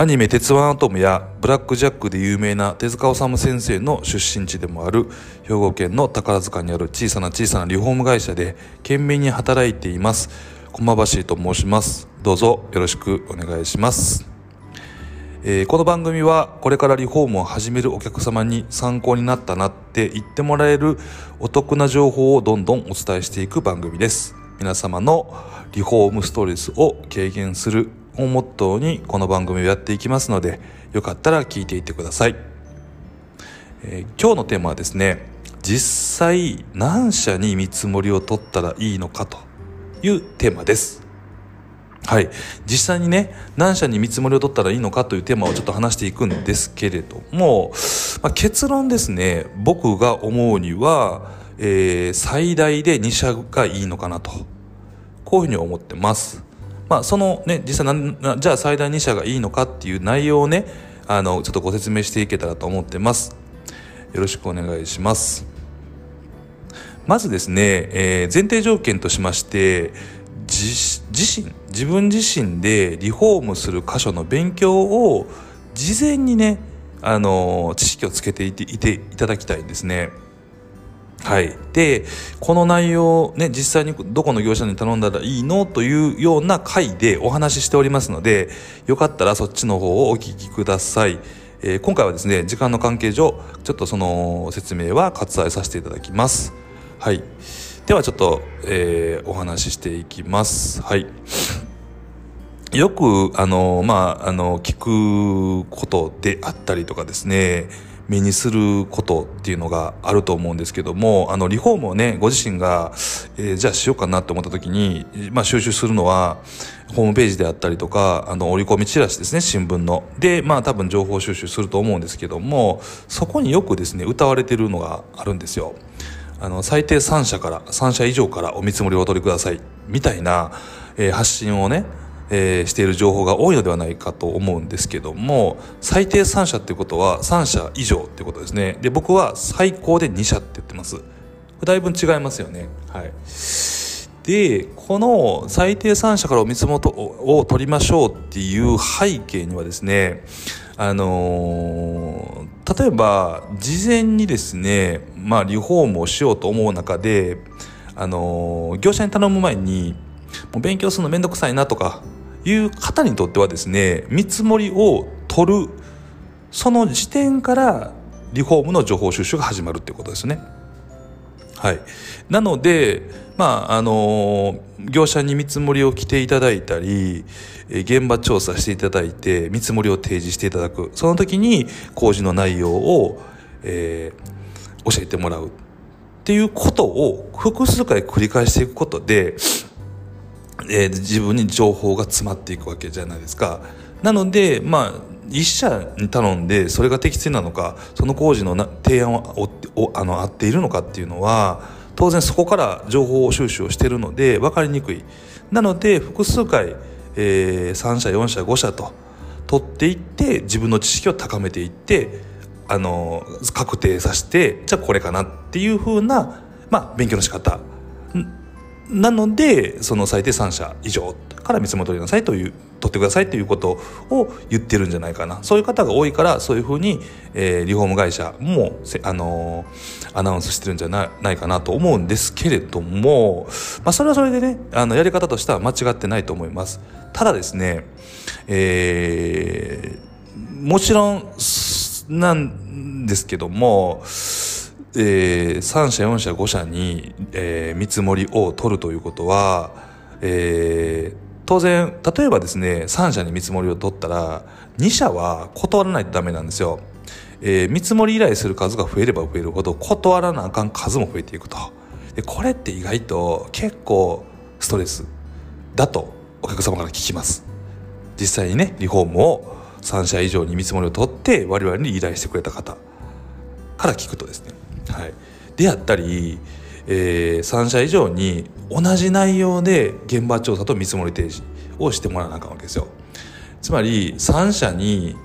アニメ「鉄腕アトム」や「ブラック・ジャック」で有名な手塚治虫先生の出身地でもある兵庫県の宝塚にある小さな小さなリフォーム会社で懸命に働いています。駒橋と申します。どうぞよろしくお願いします、えーこの番組はこれからリフォームを始めるお客様に参考になったなって言ってもらえるお得な情報をどんどんお伝えしていく番組です。皆様のリフォームストレスを軽減するをモットーにこの番組をやっていきますのでよかったら聞いていってください、えー今日のテーマはですね実際何社に見積もりを取ったらいいのかというテーマです。はい。実際にね何社に見積もりを取ったらいいのかというテーマをちょっと話していくんですけれども、まあ、結論ですね僕が思うには、えー最大で2社がいいのかなとこういうふうに思ってます。まあ、そのね、実際なんな、じゃあ最大2社がいいのかっていう内容をね、あの、ちょっとご説明していけたらと思ってます。よろしくお願いします。まずですね、えー前提条件としまして、自自身、自分自身でリフォームする箇所の勉強を事前にね、あの、知識をつけていていていただきたいんですね。はい、でこの内容ね実際にどこの業者に頼んだらいいの？というような回でお話ししておりますのでよかったらそっちの方をお聞きください、えー今回はですね時間の関係上ちょっとその説明は割愛させていただきます。はい。ではちょっと、えーお話ししていきます。はい。よく、あの、まあ、あの、聞くことであったりとかですね、目にすることっていうのがあると思うんですけども、あの、リフォームをね、ご自身が、えーじゃあしようかなって思った時に、まあ、収集するのは、ホームページであったりとか、あの、折り込みチラシですね、新聞の。で、まあ、多分情報収集すると思うんですけども、そこによくですね、歌われてるのがあるんですよ。あの、最低3社から、3社以上からお見積もりをお取りください。みたいな、えー発信をね、えーしている情報が多いのではないかと思うんですけども、最低3社っていうことは3社以上っていうことですね。で、僕は最高で2社って言ってます。だいぶ違いますよね。はい。で、この最低3社からお見積もりを取りましょうっていう背景にはですね、あのー例えば事前にですね、まあ、リフォームをしようと思う中で、あのー業者に頼む前にもう勉強するのめんどくさいなとかいう方にとってはですね見積もりを取るその時点からリフォームの情報収集が始まるっていうことですね。はい、なので、まああの業者に見積もりを来ていただいたり、現場調査していただいて見積もりを提示していただくその時に工事の内容を、えー教えてもらうっていうことを複数回繰り返していくことで、えー自分に情報が詰まっていくわけじゃないですか。なので、まあ、一社に頼んでそれが適正なのかその工事のな提案をおおあの合っているのかっていうのは当然そこから情報収集をしているので分かりにくいなので複数回、えー3社4社5社と取っていって自分の知識を高めていってあの確定させてじゃあこれかなっていうふうな、まあ、勉強の仕方なのでその最低3社以上から見積もり取りなさいという取ってくださいということを言ってるんじゃないかな。そういう方が多いからそういうふうに、えーリフォーム会社も、あのーアナウンスしてるんじゃないかなと思うんですけれども、まあ、それはそれでねあのやり方としては間違ってないと思います。ただですね、えーもちろんなんですけどもえー3社4社5社に、えー見積もりを取るということは、えー当然例えばですね3社に見積もりを取ったら2社は断らないとダメなんですよ、えー見積もり依頼する数が増えれば増えるほど断らなあかん数も増えていくと。でこれって意外と結構ストレスだとお客様から聞きます。実際にねリフォームを3社以上に見積もりを取って我々に依頼してくれた方から聞くとですね、はい、であったり、え3社以上に同じ内容で現場調査と見積もり提示をしてもらわなあかんわけですよ。つまり3社に、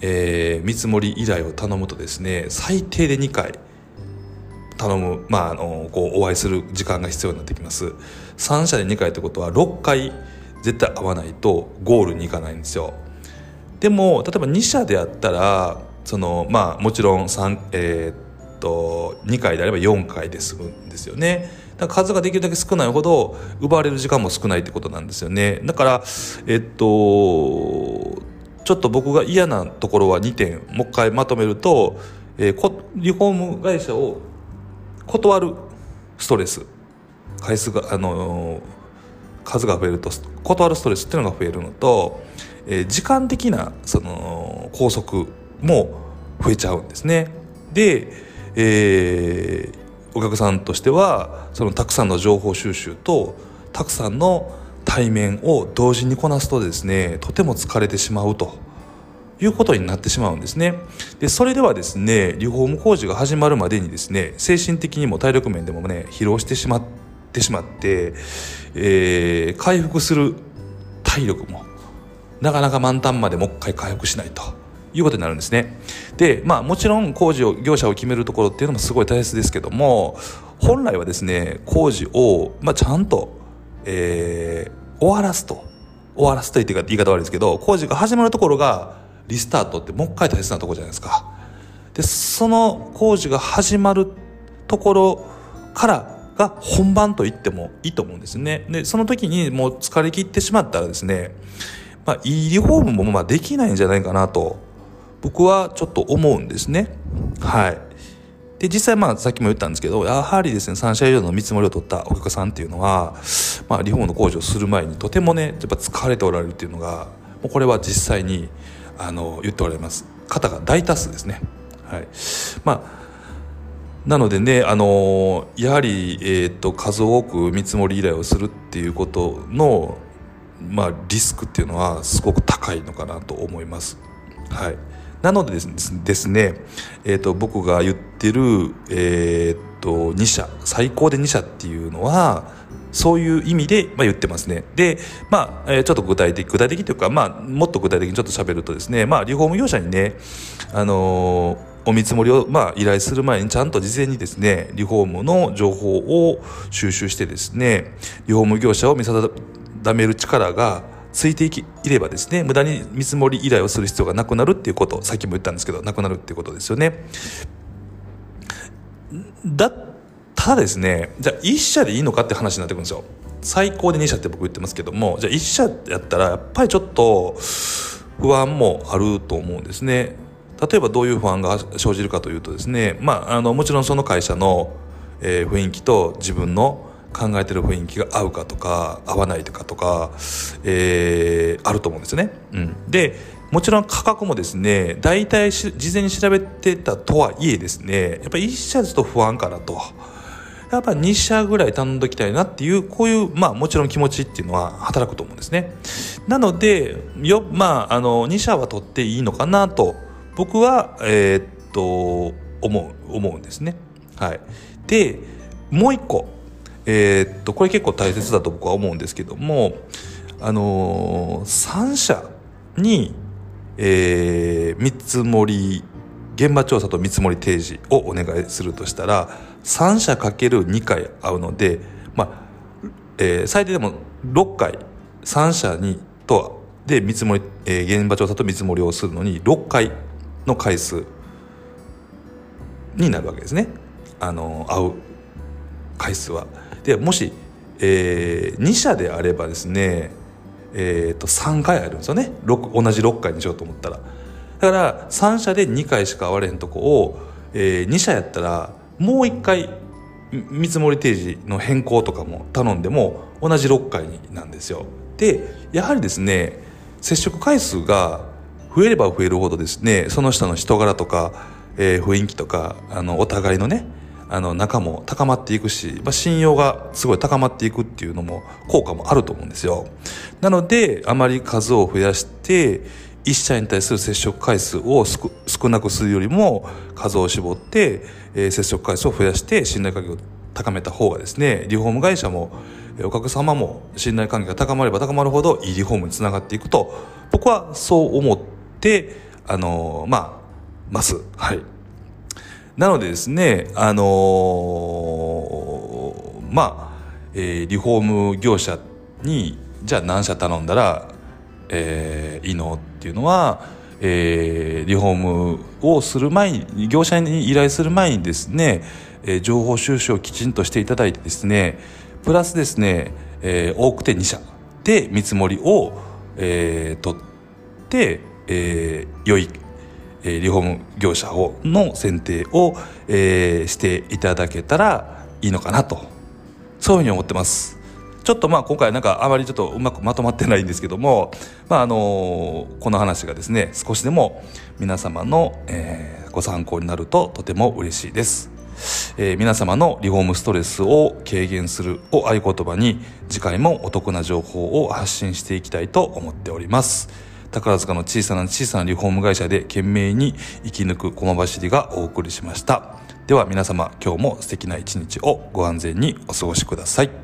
えー見積もり依頼を頼むとですね最低で2回頼む、まあ、あのこうお会いする時間が必要になってきます。3社で2回ってことは6回絶対会わないとゴールに行かないんですよ。でも例えば2社であったらそのまあもちろん3、えー、と2回であれば4回で済むんですよね。だから数ができるだけ少ないほど奪われる時間も少ないってことなんですよね。だからえっとちょっと僕が嫌なところは2点もう一回まとめると、えー、リフォーム会社を断るストレス回数があのー、数が増えると断るストレスっていうのが増えるのと、えー、時間的なその拘束も増えちゃうんですね。で、えー、お客さんとしてはそのたくさんの情報収集とたくさんの対面を同時にこなすとですねとても疲れてしまうということになってしまうんですね。でそれではですねリフォーム工事が始まるまでにですね精神的にも体力面でもね疲労してしまってしまって、えー、回復する体力もなかなか満タンまでもう一回回復しないということになるんですね。でまあもちろん工事を業者を決めるところっていうのもすごい大切ですけども本来はですね工事を、まあ、ちゃんと、えー、終わらすと。終わらすと言って言い方悪いですけど工事が始まるところがリスタートってもう一回大切なところじゃないですか。でその工事が始まるところからが本番と言ってもいいと思うんですね。でその時にもう疲れ切ってしまったらですねまあ、いいリフォームもまあできないんじゃないかなと僕はちょっと思うんですね。はい。で、実際まあさっきも言ったんですけど、やはりですね、3社以上の見積もりを取ったお客さんっていうのは、まあリフォームの工事をする前にとてもね、やっぱ疲れておられるっていうのが、もうこれは実際に、あの、言っておられます。方が大多数ですね。はい。まあ、なのでね、あのやはり、えー、と数多く見積もり依頼をするっていうことの、まあ、リスクっていうのはすごく高いのかなと思います。はい、なのでですね、えーと、僕が言ってる、えーと、2社最高で2社っていうのはそういう意味で、まあ、言ってますね。で、まあ、えー、ちょっと具体的、具体的というか、まあ、もっと具体的にちょっと喋るとですね、まあ、リフォーム業者にね、あのーお見積もりを、まあ、依頼する前にちゃんと事前にですね、リフォームの情報を収集してですね、リフォーム業者を見定める力がついていきいればですね無駄に見積もり依頼をする必要がなくなるっていうことさっきも言ったんですけどなくなるっていうことですよね。だただですねじゃあ1社でいいのかって話になってくるんですよ。最高で2社って僕言ってますけどもじゃあ1社やったらやっぱりちょっと不安もあると思うんですね。例えばどういう不安が生じるかというとですね、まあ、あのもちろんその会社の、えー、雰囲気と自分の考えてる雰囲気が合うかとか合わないとかとか、えー、あると思うんですね。うん、でもちろん価格もですね大体事前に調べてたとはいえですねやっぱ1社ですと不安かなと。やっぱ2社ぐらい頼んどきたいなっていうこういうまあもちろん気持ちっていうのは働くと思うんですね。なのでよまああの2社は取っていいのかなと僕はえー、っと思う思うんですね。はい。でもう一個えー、っとこれ結構大切だと僕は思うんですけどもあのー、3社に、えー、見積もり現場調査と見積もり提示をお願いするとしたら3社かける2回会うので、まあえー、最低でも6回3社にとはで見積もり、えー、現場調査と見積もりをするのに6回の回数になるわけですねあの会う回数は。でもし、えー、2社であればですね、えー、と3回あるんですよね。同じ6回にしようと思ったら。だから3社で2回しか会われへんとこを、えー、2社やったらもう1回見積もり提示の変更とかも頼んでも同じ6回なんですよ。でやはりですね接触回数が増えれば増えるほどですねその人の人柄とか、えー、雰囲気とかあのお互いのねあの仲も高まっていくし、まあ、信用がすごい高まっていくっていうのも効果もあると思うんですよ。なのであまり数を増やして1社に対する接触回数を少なくするよりも数を絞って、えー、接触回数を増やして信頼関係を高めた方がですねリフォーム会社もお客様も信頼関係が高まれば高まるほどいいリフォームにつながっていくと僕はそう思ってあのー、まあますはいなのでですね、あのー、まあ、えー、リフォーム業者に、じゃあ何社頼んだら、えーいいのっていうのは、えーリフォームをする前に業者に依頼する前にですね、えー情報収集をきちんとしていただいてですねプラスですね、えー多くて2社で見積もりを、えー取って、えー良いえーリフォーム業者をの選定を、えーしていただけたらいいのかなと。そういうふうに思ってます。ちょっとまあ今回なんかあまりちょっとうまくまとまってないんですけども、まああのこの話がですね少しでも皆様の、えーご参考になるととても嬉しいです、えー皆様のリフォームストレスを軽減するを合言葉に次回もお得な情報を発信していきたいと思っております。宝塚の小さな小さなリフォーム会社で懸命に生き抜く駒走りがお送りしました。では皆様今日も素敵な一日をご安全にお過ごしください。